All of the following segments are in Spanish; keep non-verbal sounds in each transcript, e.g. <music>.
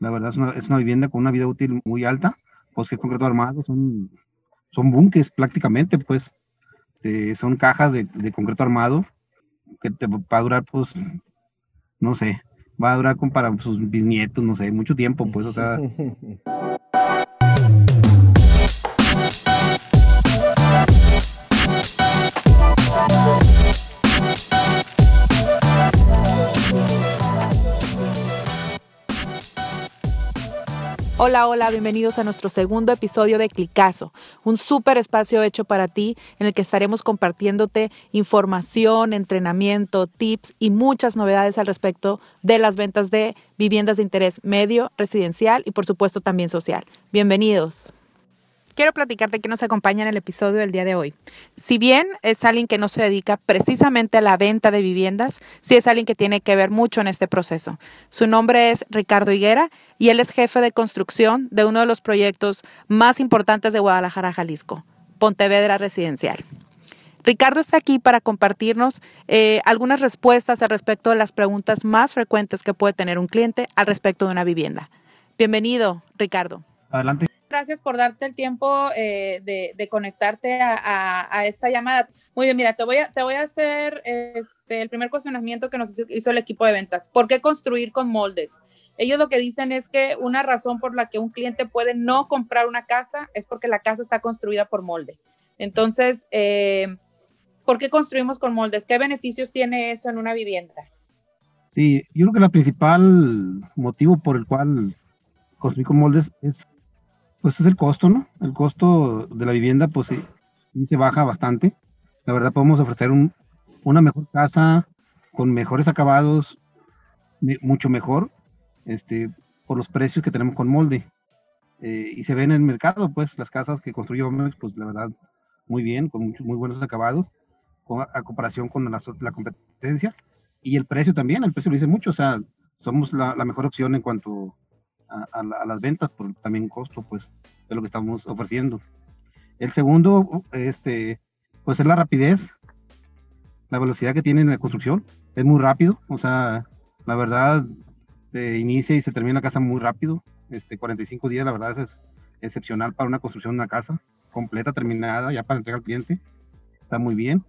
La verdad es una, es una vivienda con una vida útil muy alta, pues que concreto armado son, son bunkers prácticamente, pues eh, son cajas de, de, concreto armado que te va a durar, pues, no sé, va a durar con para sus bisnietos, no sé, mucho tiempo, pues, o sea. <laughs> Hola, hola, bienvenidos a nuestro segundo episodio de Clicazo, un súper espacio hecho para ti en el que estaremos compartiéndote información, entrenamiento, tips y muchas novedades al respecto de las ventas de viviendas de interés medio, residencial y por supuesto también social. Bienvenidos quiero platicarte que nos acompaña en el episodio del día de hoy. Si bien es alguien que no se dedica precisamente a la venta de viviendas, sí es alguien que tiene que ver mucho en este proceso. Su nombre es Ricardo Higuera y él es jefe de construcción de uno de los proyectos más importantes de Guadalajara, Jalisco, Pontevedra Residencial. Ricardo está aquí para compartirnos eh, algunas respuestas al respecto de las preguntas más frecuentes que puede tener un cliente al respecto de una vivienda. Bienvenido, Ricardo. Adelante gracias por darte el tiempo eh, de, conectarte a, esta llamada. Muy bien, mira, te voy a, hacer este, el primer cuestionamiento que nos hizo el equipo de ventas. ¿Por qué construir con moldes? Ellos lo que dicen es que una razón por la que un cliente puede no comprar una casa es porque la casa está construida por molde. Entonces, eh, ¿por qué construimos con moldes? ¿Qué beneficios tiene eso en una vivienda? Sí, yo creo que el principal motivo por el cual construir con moldes es pues es el costo, ¿no? El costo de la vivienda, pues sí, se baja bastante. La verdad, podemos ofrecer una mejor casa con mejores acabados, mucho mejor, este, por los precios que tenemos con molde. Eh, y se ve en el mercado, pues, las casas que construye Omex, pues, la verdad, muy bien, con muy buenos acabados, a comparación con la, competencia. Y el precio también, el precio lo dice mucho, o sea, somos la, la mejor opción en cuanto a, las ventas por también costo pues de lo que estamos ofreciendo. El segundo, este, pues es la rapidez, la velocidad que tiene en la construcción, es muy rápido, o sea, la verdad, se inicia y se termina la casa muy rápido, este, 45 días, la verdad es excepcional para una construcción de una casa, completa, terminada, ya para entregar al cliente, está muy bien.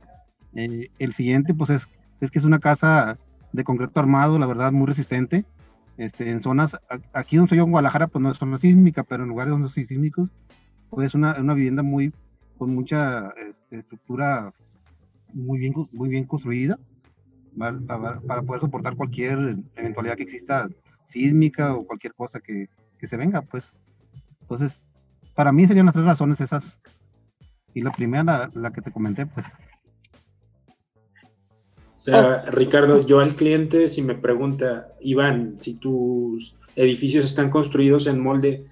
Eh, el siguiente, pues es, es que es una casa de concreto armado, la verdad, muy resistente, este, en zonas, aquí donde estoy yo en Guadalajara, pues no es zona sísmica, pero en lugares donde son sísmicos, pues es una, una vivienda muy, con mucha este, estructura muy bien, muy bien construida, para, para, poder soportar cualquier eventualidad que exista sísmica o cualquier cosa que, que se venga, pues. Entonces, para mí serían las tres razones esas. Y la primera, la, la que te comenté, pues Oh. Ricardo, yo al cliente, si me pregunta, Iván, si tus edificios están construidos en molde,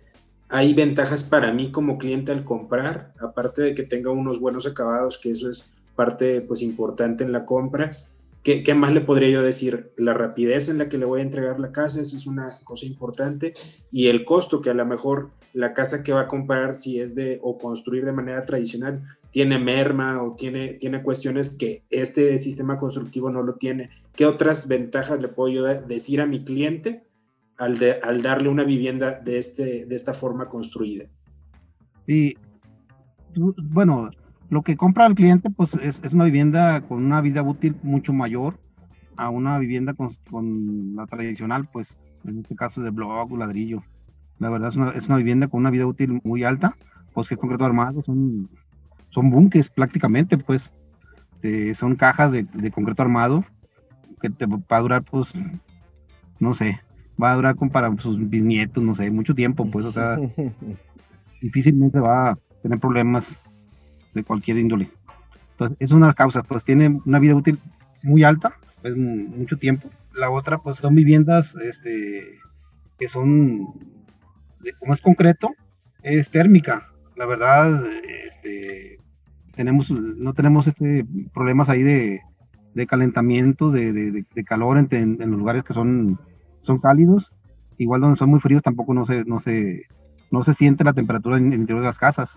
¿hay ventajas para mí como cliente al comprar? Aparte de que tenga unos buenos acabados, que eso es parte pues importante en la compra. ¿Qué, ¿Qué, más le podría yo decir? La rapidez en la que le voy a entregar la casa, esa es una cosa importante. Y el costo, que a lo mejor la casa que va a comprar, si es de o construir de manera tradicional, tiene merma o tiene, tiene cuestiones que este sistema constructivo no lo tiene. ¿Qué otras ventajas le puedo yo decir a mi cliente al, de, al darle una vivienda de, este, de esta forma construida? Sí, bueno, lo que compra el cliente pues es, es, una vivienda con una vida útil mucho mayor a una vivienda con, con la tradicional, pues en este caso de blog o ladrillo. La verdad es una, es una vivienda con una vida útil muy alta, pues que concreto armado son son bunkers prácticamente, pues. Eh, son cajas de, concreto armado que te va a durar, pues, no sé, va a durar con para sus bisnietos, no sé, mucho tiempo, pues, o sea, <laughs> difícilmente va a tener problemas de cualquier índole. Entonces, es una de causas, pues tiene una vida útil muy alta, pues mucho tiempo. La otra, pues son viviendas este, que son, como es concreto, es térmica. La verdad, este, tenemos, no tenemos este problemas ahí de, calentamiento, de, calor en, los lugares que son, son cálidos. Igual donde son muy fríos tampoco no se, no se, no se siente la temperatura en, el interior de las casas.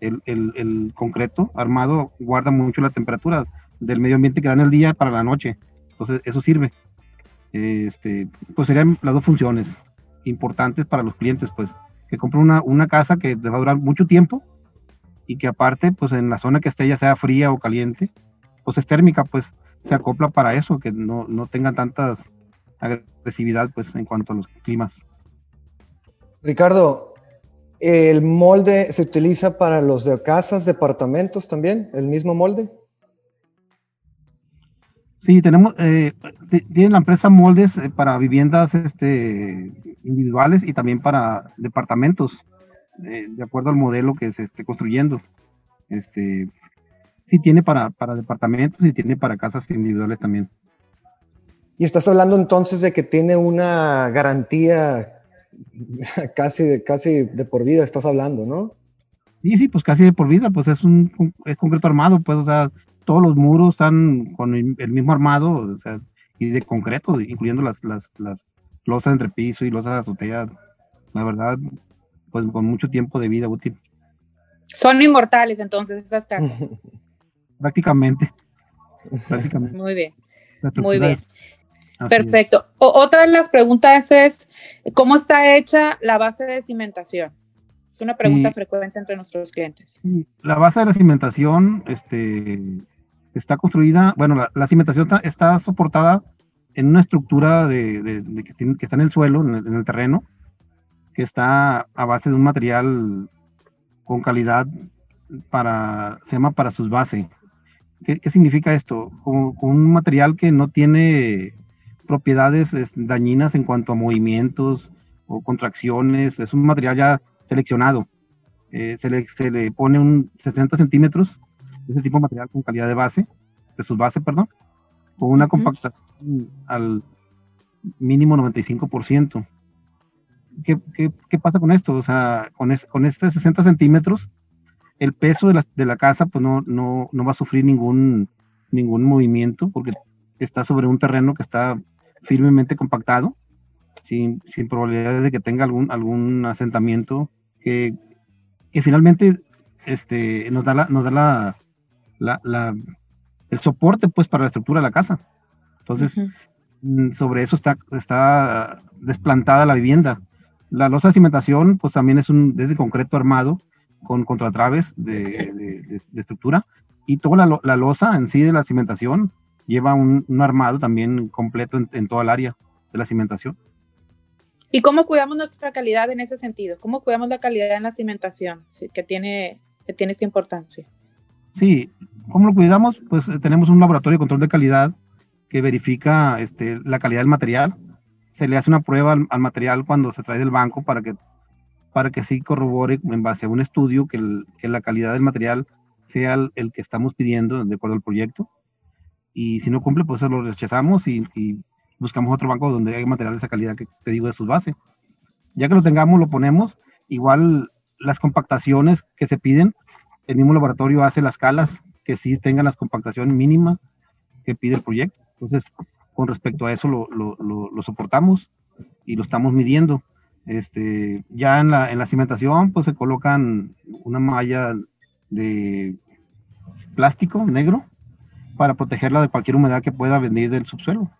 El, concreto armado guarda mucho la temperatura del medio ambiente que da en el día para la noche. Entonces eso sirve. Este, pues serían las dos funciones. importantes para los clientes, pues, que compren una, una casa que les va a durar mucho tiempo y que aparte, pues en la zona que esté, ya sea fría o caliente, pues es térmica, pues se acopla para eso, que no, no tenga tantas agresividad, pues en cuanto a los climas. Ricardo, ¿el molde se utiliza para los de casas, departamentos también? ¿El mismo molde? Sí, tenemos, eh, tiene la empresa moldes eh, para viviendas este, individuales y también para departamentos, eh, de acuerdo al modelo que se esté construyendo. Este, sí tiene para, para departamentos y tiene para casas individuales también. Y estás hablando entonces de que tiene una garantía <laughs> casi de, casi de por vida, estás hablando, ¿no? Sí, sí, pues casi de por vida, pues es un es concreto armado, pues, o sea, todos los muros están con el, mismo armado, o sea, y de concreto, incluyendo las, las, las losas entre piso y losas de azotea, la verdad, pues con mucho tiempo de vida útil. Son inmortales entonces estas casas. <laughs> prácticamente, prácticamente. Muy bien. Muy bien. Perfecto. otra de las preguntas es, ¿cómo está hecha la base de cimentación? Es una pregunta frecuente entre nuestros clientes. La base de la cimentación, este, está construida, bueno, la, cimentación está, soportada en una estructura de, que, está en el suelo, en el, terreno, que está a base de un material con calidad para, se llama para sus bases. ¿Qué, significa esto? Con, un material que no tiene propiedades dañinas en cuanto a movimientos o contracciones, es un material ya seleccionado. Eh, se, le, se le pone un 60 centímetros ese tipo de material con calidad de base, de sus bases, perdón, con una compactación al mínimo 95%. ¿Qué, qué, qué pasa con esto? O sea, con, es, con este 60 centímetros, el peso de la, de la casa pues no, no, no va a sufrir ningún, ningún movimiento porque está sobre un terreno que está firmemente compactado, sin, sin probabilidad de que tenga algún, algún asentamiento que, que finalmente este, nos da la, nos da la, la, la, el soporte pues para la estructura de la casa. Entonces, mm, sobre eso está, está desplantada la vivienda. La losa de cimentación pues también es un desde concreto armado con contratraves de, de, estructura y toda la, la, losa en sí de la cimentación lleva un, armado también completo en, toda el área de la cimentación. ¿Y cómo cuidamos nuestra calidad en ese sentido? ¿Cómo cuidamos la calidad en la cimentación que, tiene, que tiene esta importancia? Sí, ¿cómo lo cuidamos? Pues eh, tenemos un laboratorio de control de calidad que verifica este, la calidad del material. Se le hace una prueba al, material cuando se trae del banco para que, para que sí corrobore en base a un estudio que, la calidad del material sea el, que estamos pidiendo de acuerdo al proyecto. Y si no cumple, pues lo rechazamos y, y buscamos otro banco donde haya material de esa calidad que te digo de sus bases. Ya que lo tengamos, lo ponemos. Igual las compactaciones que se piden, el mismo laboratorio hace las calas que sí tengan las compactaciones mínimas que pide el proyecto. Entonces, con respecto a eso lo, lo, soportamos y lo estamos midiendo. Este, ya en la, en la cimentación, pues se colocan una malla de plástico negro para protegerla de cualquier humedad que pueda venir del subsuelo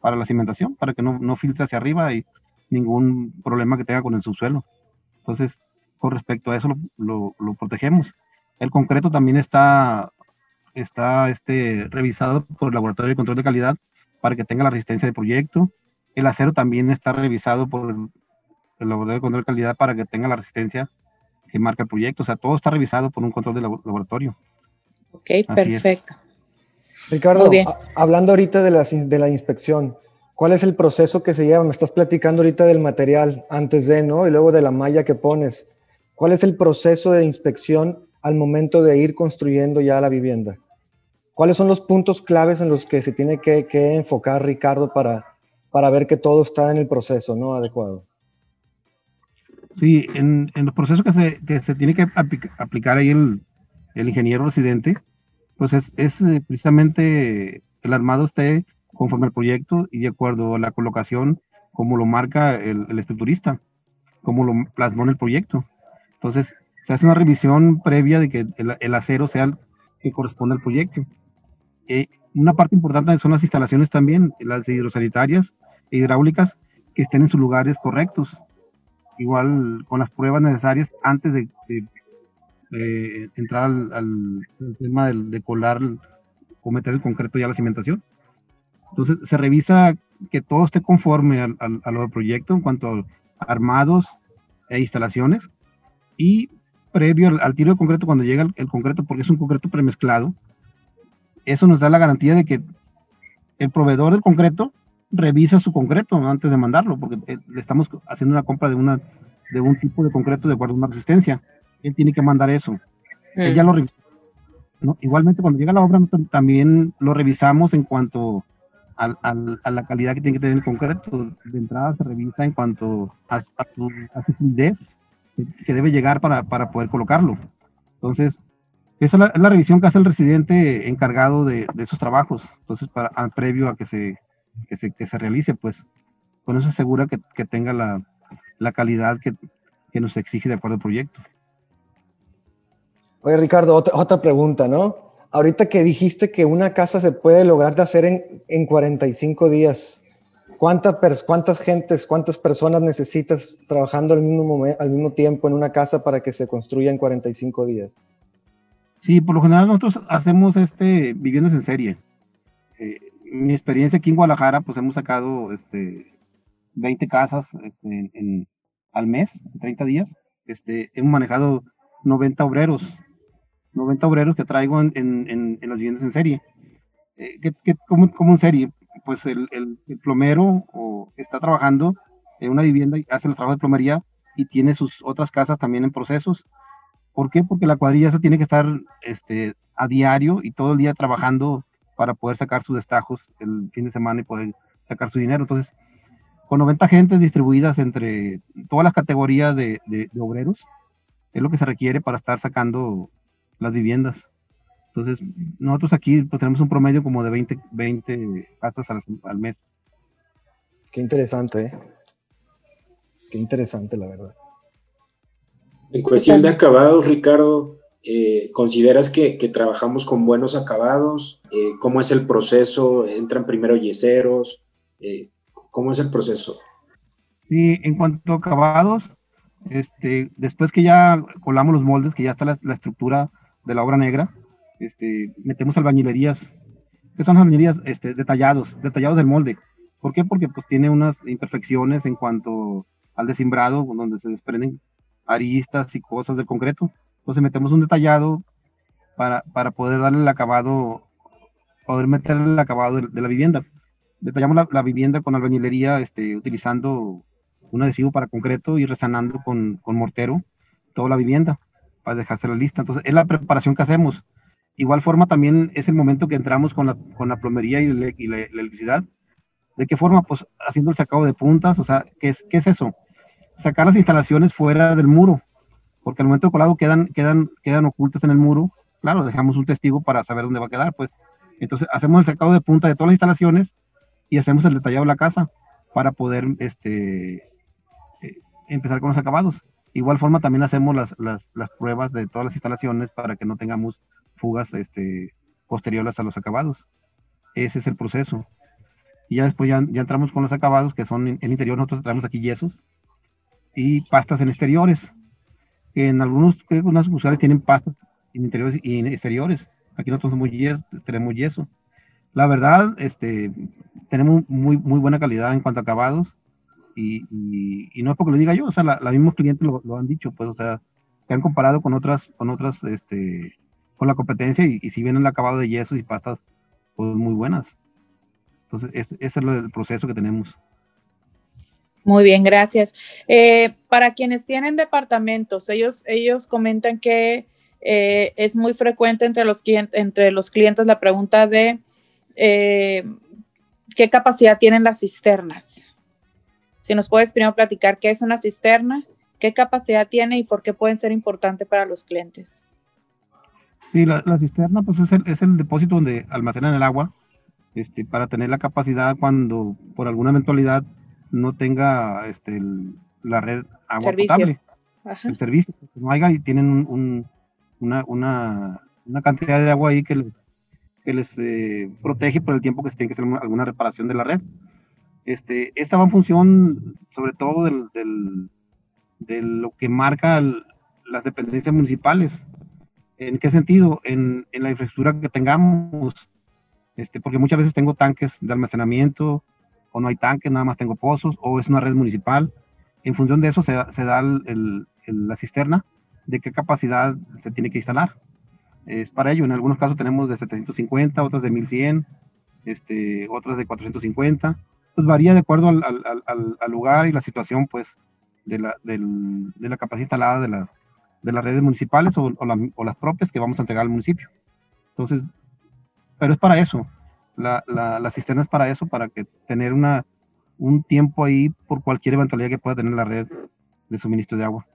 para la cimentación, para que no, no filtre hacia arriba y ningún problema que tenga con el subsuelo. Entonces, con respecto a eso lo, lo protegemos. El concreto también está, está este, revisado por el Laboratorio de Control de Calidad para que tenga la resistencia de proyecto. El acero también está revisado por el, Laboratorio de Control de Calidad para que tenga la resistencia que marca el proyecto. O sea, todo está revisado por un control de laboratorio. Ok, perfecto. Ricardo, hablando ahorita de la, de la inspección, ¿cuál es el proceso que se lleva? Me estás platicando ahorita del material antes de, ¿no? Y luego de la malla que pones. ¿Cuál es el proceso de inspección al momento de ir construyendo ya la vivienda? ¿Cuáles son los puntos claves en los que se tiene que, enfocar Ricardo para, para ver que todo está en el proceso ¿no? adecuado? Sí, en, los procesos que se, que se tiene que aplicar ahí el, ingeniero residente, pues es, eh, precisamente el armado esté conforme al proyecto y de acuerdo a la colocación como lo marca el, el estructurista, como lo plasmó en el proyecto. Entonces, se hace una revisión previa de que el, acero sea el que corresponde al proyecto. Eh, una parte importante son las instalaciones también, las hidrosanitarias e hidráulicas, que estén en sus lugares correctos. Igual con las pruebas necesarias antes de, entrar al, tema de, colar o meter el concreto ya a la cimentación. Entonces se revisa que todo esté conforme al, a lo del proyecto en cuanto a armados e instalaciones y previo al, tiro de concreto cuando llega el, concreto porque es un concreto premezclado eso nos da la garantía de que el proveedor del concreto revisa su concreto antes de mandarlo, porque eh, le estamos haciendo una compra de, una, de un tipo de concreto de acuerdo a una resistencia. Él tiene que mandar eso. Él ya lo ¿no? Igualmente, cuando llega la obra, también lo revisamos en cuanto a, la calidad que tiene que tener el concreto. De entrada se revisa en cuanto a, su, fluidez que, debe llegar para, para poder colocarlo. Entonces, esa es la, revisión que hace el residente encargado de, esos trabajos. Entonces, para, previo a que se, que se, que se realice, pues con eso asegura que, que tenga la, la calidad que, que, nos exige de acuerdo al proyecto. Oye, Ricardo, otra, pregunta, ¿no? Ahorita que dijiste que una casa se puede lograr de hacer en, en 45 días, ¿cuántas, ¿cuántas gentes, cuántas personas necesitas trabajando al mismo, al mismo tiempo en una casa para que se construya en 45 días? Sí, por lo general nosotros hacemos este viviendas en serie. Eh, mi experiencia aquí en Guadalajara, pues hemos sacado este 20 casas este, en, al mes, 30 días. Este, hemos manejado 90 obreros, 90 obreros que traigo en, en, las viviendas en serie. Eh, ¿qué, cómo, en serie? Pues el, el, plomero está trabajando en una vivienda y hace los trabajos de plomería y tiene sus otras casas también en procesos ¿Por qué? Porque la cuadrilla esa tiene que estar este, a diario y todo el día trabajando para poder sacar sus destajos el fin de semana y poder sacar su dinero. Entonces, con 90 gentes distribuidas entre todas las categorías de, obreros, es lo que se requiere para estar sacando las viviendas. Entonces, nosotros aquí pues, tenemos un promedio como de 20, 20 casas al, al mes. Qué interesante, ¿eh? Qué interesante, la verdad. En cuestión de acabados, Ricardo, eh, ¿consideras que, trabajamos con buenos acabados? Eh, ¿Cómo es el proceso? ¿Entran primero yeseros? Eh, ¿Cómo es el proceso? Sí, en cuanto a acabados, este, después que ya colamos los moldes, que ya está la, estructura de la obra negra, este, metemos albañilerías, que son albañilerías este, detallados, detallados del molde. ¿Por qué? Porque pues tiene unas imperfecciones en cuanto al desimbrado, donde se desprenden aristas y cosas de concreto. Entonces metemos un detallado para, para poder darle el acabado, poder meter el acabado de, la vivienda. Detallamos la, vivienda con albañilería, este, utilizando un adhesivo para concreto y resanando con, con mortero toda la vivienda para dejársela lista. Entonces, es la preparación que hacemos. Igual forma también es el momento que entramos con la, con la plomería y, la, electricidad. ¿De qué forma? Pues haciendo el sacado de puntas, o sea, ¿qué es, qué es eso? sacar las instalaciones fuera del muro, porque al momento de colado quedan, quedan, quedan ocultas en el muro. Claro, dejamos un testigo para saber dónde va a quedar, pues. Entonces hacemos el sacado de punta de todas las instalaciones y hacemos el detallado de la casa para poder este, eh, empezar con los acabados. Igual forma también hacemos las, las, las, pruebas de todas las instalaciones para que no tengamos fugas este, posteriores a los acabados. Ese es el proceso. Y ya después ya, ya entramos con los acabados que son en el interior, nosotros traemos aquí yesos y pastas en exteriores. En algunos, creo que unas tienen pastas en interiores y en exteriores. Aquí nosotros somos yeso, tenemos yeso. La verdad, este, tenemos muy, muy buena calidad en cuanto a acabados y, no es porque lo diga yo, o sea, los mismos clientes lo, han dicho, pues, o sea, se han comparado con otras, con otras, este, con la competencia y, si vienen el acabado de yesos y pastas, pues muy buenas. Entonces, ese es el proceso que tenemos. Muy bien, gracias. Eh, para quienes tienen departamentos, ellos, ellos comentan que eh, es muy frecuente entre los, entre los clientes la pregunta de eh, qué capacidad tienen las cisternas. Si nos puedes primero platicar qué es una cisterna, qué capacidad tiene y por qué pueden ser importantes para los clientes. Sí, la, cisterna pues es el, es el, depósito donde almacenan el agua este, para tener la capacidad cuando por alguna eventualidad no tenga este, la red agua potable, el servicio, que no haya y tienen una, una, una, cantidad de agua ahí que les, que les eh, protege por el tiempo que se tiene que hacer alguna reparación de la red. Este, esta va en función sobre todo del, de lo que marca las dependencias municipales. ¿En qué sentido? En, la infraestructura que tengamos, este, porque muchas veces tengo tanques de almacenamiento, o no hay tanques, nada más tengo pozos, o es una red municipal. En función de eso se, da la cisterna, de qué capacidad se tiene que instalar. Es para ello, en algunos casos tenemos de 750, otras de 1100, este, otras de 450. Pues varía de acuerdo al, lugar y la situación, pues, de la, de la capacidad instalada de, la, de las redes municipales o, o, las propias que vamos a entregar al municipio. Entonces, pero es para eso. La, la, cisterna es para eso, para que tener una, un tiempo ahí por cualquier eventualidad que pueda tener la red de suministro de agua.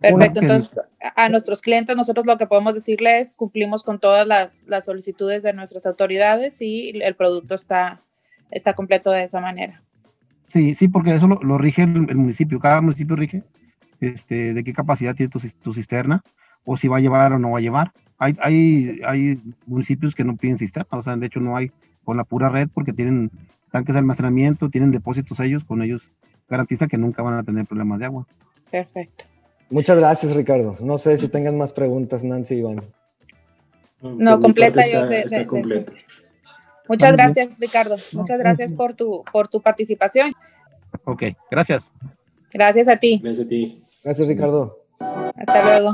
Perfecto, entonces a nuestros clientes nosotros lo que podemos decirles, cumplimos con todas las, las, solicitudes de nuestras autoridades y el producto está, está completo de esa manera. Sí, sí, porque eso lo, rige el, municipio, cada municipio rige este, de qué capacidad tiene tu, cisterna o si va a llevar o no va a llevar. Hay, hay, hay municipios que no piden cisterna, o sea, de hecho no hay con la pura red porque tienen tanques de almacenamiento, tienen depósitos ellos, con ellos garantiza que nunca van a tener problemas de agua. Perfecto. Muchas gracias, Ricardo. No sé si tengan más preguntas, Nancy y Iván. No, completa yo. De, completo. Muchas gracias, Ricardo. Muchas gracias por tu, por tu participación. Ok, gracias. Gracias a ti. Gracias a ti. Gracias, Ricardo. Hasta luego.